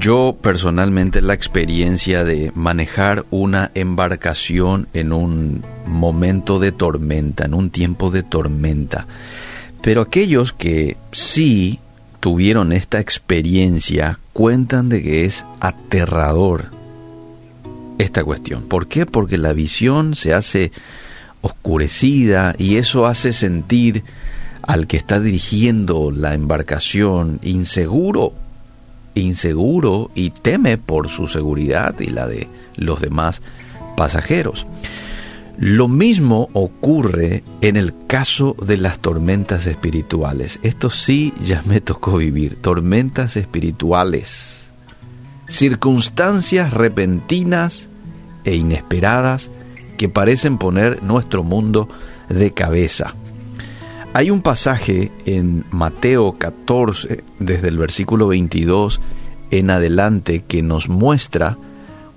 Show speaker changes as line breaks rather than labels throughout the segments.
Yo personalmente la experiencia de manejar una embarcación en un momento de tormenta, en un tiempo de tormenta. Pero aquellos que sí tuvieron esta experiencia cuentan de que es aterrador esta cuestión. ¿Por qué? Porque la visión se hace oscurecida y eso hace sentir al que está dirigiendo la embarcación inseguro, inseguro y teme por su seguridad y la de los demás pasajeros. Lo mismo ocurre en el caso de las tormentas espirituales. Esto sí ya me tocó vivir, tormentas espirituales. Circunstancias repentinas e inesperadas que parecen poner nuestro mundo de cabeza. Hay un pasaje en Mateo 14, desde el versículo 22 en adelante, que nos muestra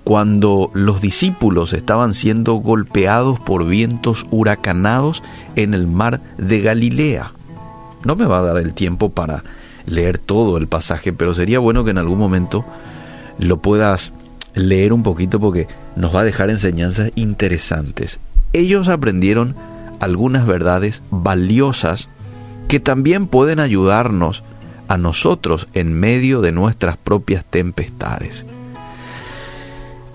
cuando los discípulos estaban siendo golpeados por vientos huracanados en el mar de Galilea. No me va a dar el tiempo para leer todo el pasaje, pero sería bueno que en algún momento lo puedas leer un poquito porque nos va a dejar enseñanzas interesantes. Ellos aprendieron algunas verdades valiosas que también pueden ayudarnos a nosotros en medio de nuestras propias tempestades.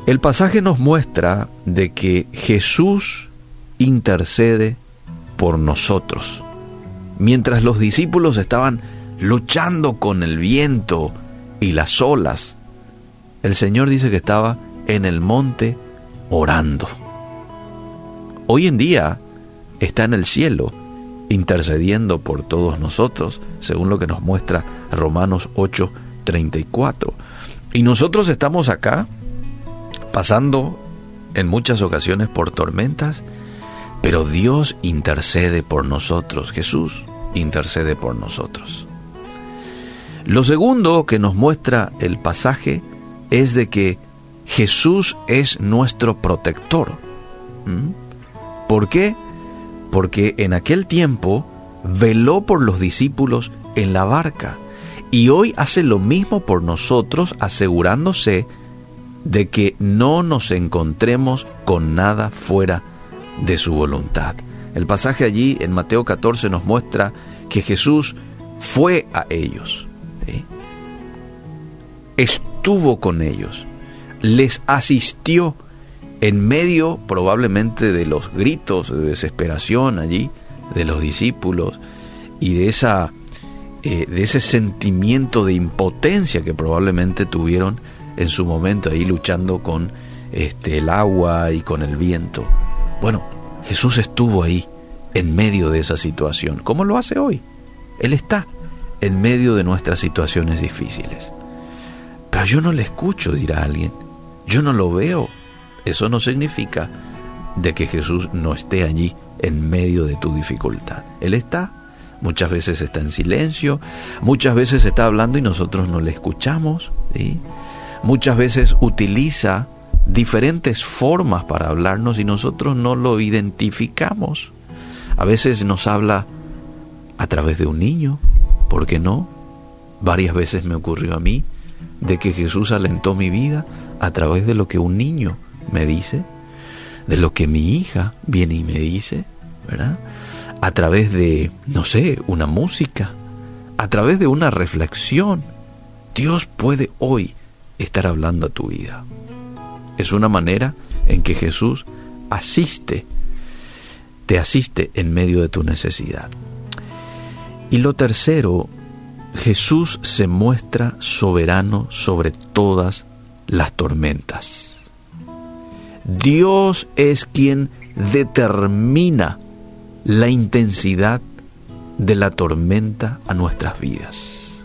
El pasaje nos muestra de que Jesús intercede por nosotros. Mientras los discípulos estaban luchando con el viento y las olas, el Señor dice que estaba en el monte orando. Hoy en día está en el cielo intercediendo por todos nosotros, según lo que nos muestra Romanos 8:34. Y nosotros estamos acá pasando en muchas ocasiones por tormentas, pero Dios intercede por nosotros, Jesús intercede por nosotros. Lo segundo que nos muestra el pasaje es de que Jesús es nuestro protector. ¿Mm? ¿Por qué? Porque en aquel tiempo veló por los discípulos en la barca y hoy hace lo mismo por nosotros asegurándose de que no nos encontremos con nada fuera de su voluntad. El pasaje allí en Mateo 14 nos muestra que Jesús fue a ellos estuvo con ellos, les asistió en medio probablemente de los gritos de desesperación allí de los discípulos y de esa eh, de ese sentimiento de impotencia que probablemente tuvieron en su momento ahí luchando con este el agua y con el viento. Bueno, Jesús estuvo ahí en medio de esa situación, como lo hace hoy. Él está en medio de nuestras situaciones difíciles. Pero yo no le escucho, dirá alguien. Yo no lo veo. Eso no significa de que Jesús no esté allí en medio de tu dificultad. Él está. Muchas veces está en silencio, muchas veces está hablando y nosotros no le escuchamos. Muchas veces utiliza diferentes formas para hablarnos y nosotros no lo identificamos. A veces nos habla a través de un niño, ¿por qué no? Varias veces me ocurrió a mí de que Jesús alentó mi vida a través de lo que un niño me dice, de lo que mi hija viene y me dice, ¿verdad? A través de, no sé, una música, a través de una reflexión. Dios puede hoy estar hablando a tu vida. Es una manera en que Jesús asiste, te asiste en medio de tu necesidad. Y lo tercero Jesús se muestra soberano sobre todas las tormentas. Dios es quien determina la intensidad de la tormenta a nuestras vidas.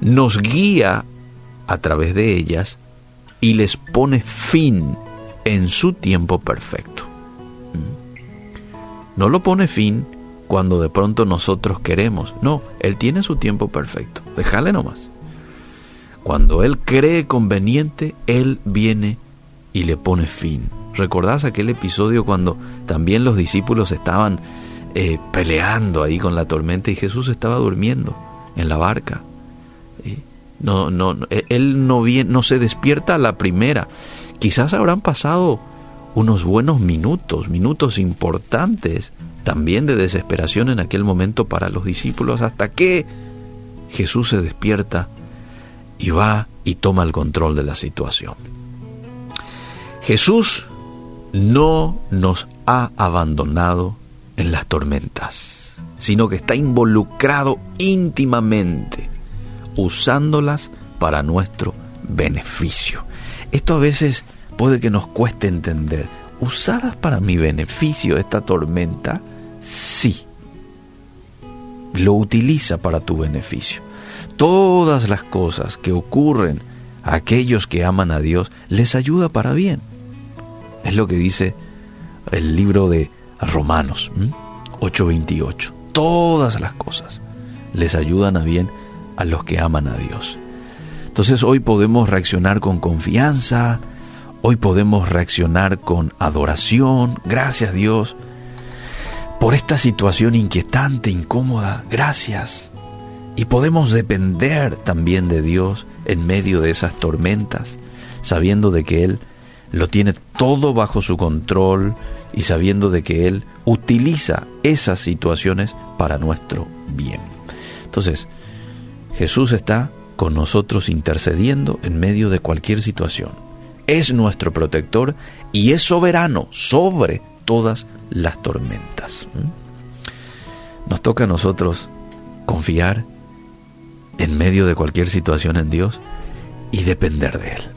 Nos guía a través de ellas y les pone fin en su tiempo perfecto. ¿Mm? No lo pone fin cuando de pronto nosotros queremos. No, Él tiene su tiempo perfecto. Déjale nomás. Cuando Él cree conveniente, Él viene y le pone fin. ¿Recordás aquel episodio cuando también los discípulos estaban eh, peleando ahí con la tormenta y Jesús estaba durmiendo en la barca? No, no, él no, viene, no se despierta a la primera. Quizás habrán pasado unos buenos minutos, minutos importantes también de desesperación en aquel momento para los discípulos, hasta que Jesús se despierta y va y toma el control de la situación. Jesús no nos ha abandonado en las tormentas, sino que está involucrado íntimamente, usándolas para nuestro beneficio. Esto a veces puede que nos cueste entender. ¿Usadas para mi beneficio esta tormenta? Sí. Lo utiliza para tu beneficio. Todas las cosas que ocurren a aquellos que aman a Dios les ayuda para bien. Es lo que dice el libro de Romanos 8:28. Todas las cosas les ayudan a bien a los que aman a Dios. Entonces hoy podemos reaccionar con confianza, hoy podemos reaccionar con adoración, gracias Dios, por esta situación inquietante, incómoda, gracias. Y podemos depender también de Dios en medio de esas tormentas, sabiendo de que Él lo tiene todo bajo su control y sabiendo de que Él utiliza esas situaciones para nuestro bien. Entonces, Jesús está con nosotros intercediendo en medio de cualquier situación. Es nuestro protector y es soberano sobre todas las tormentas. ¿Mm? Nos toca a nosotros confiar en medio de cualquier situación en Dios y depender de Él.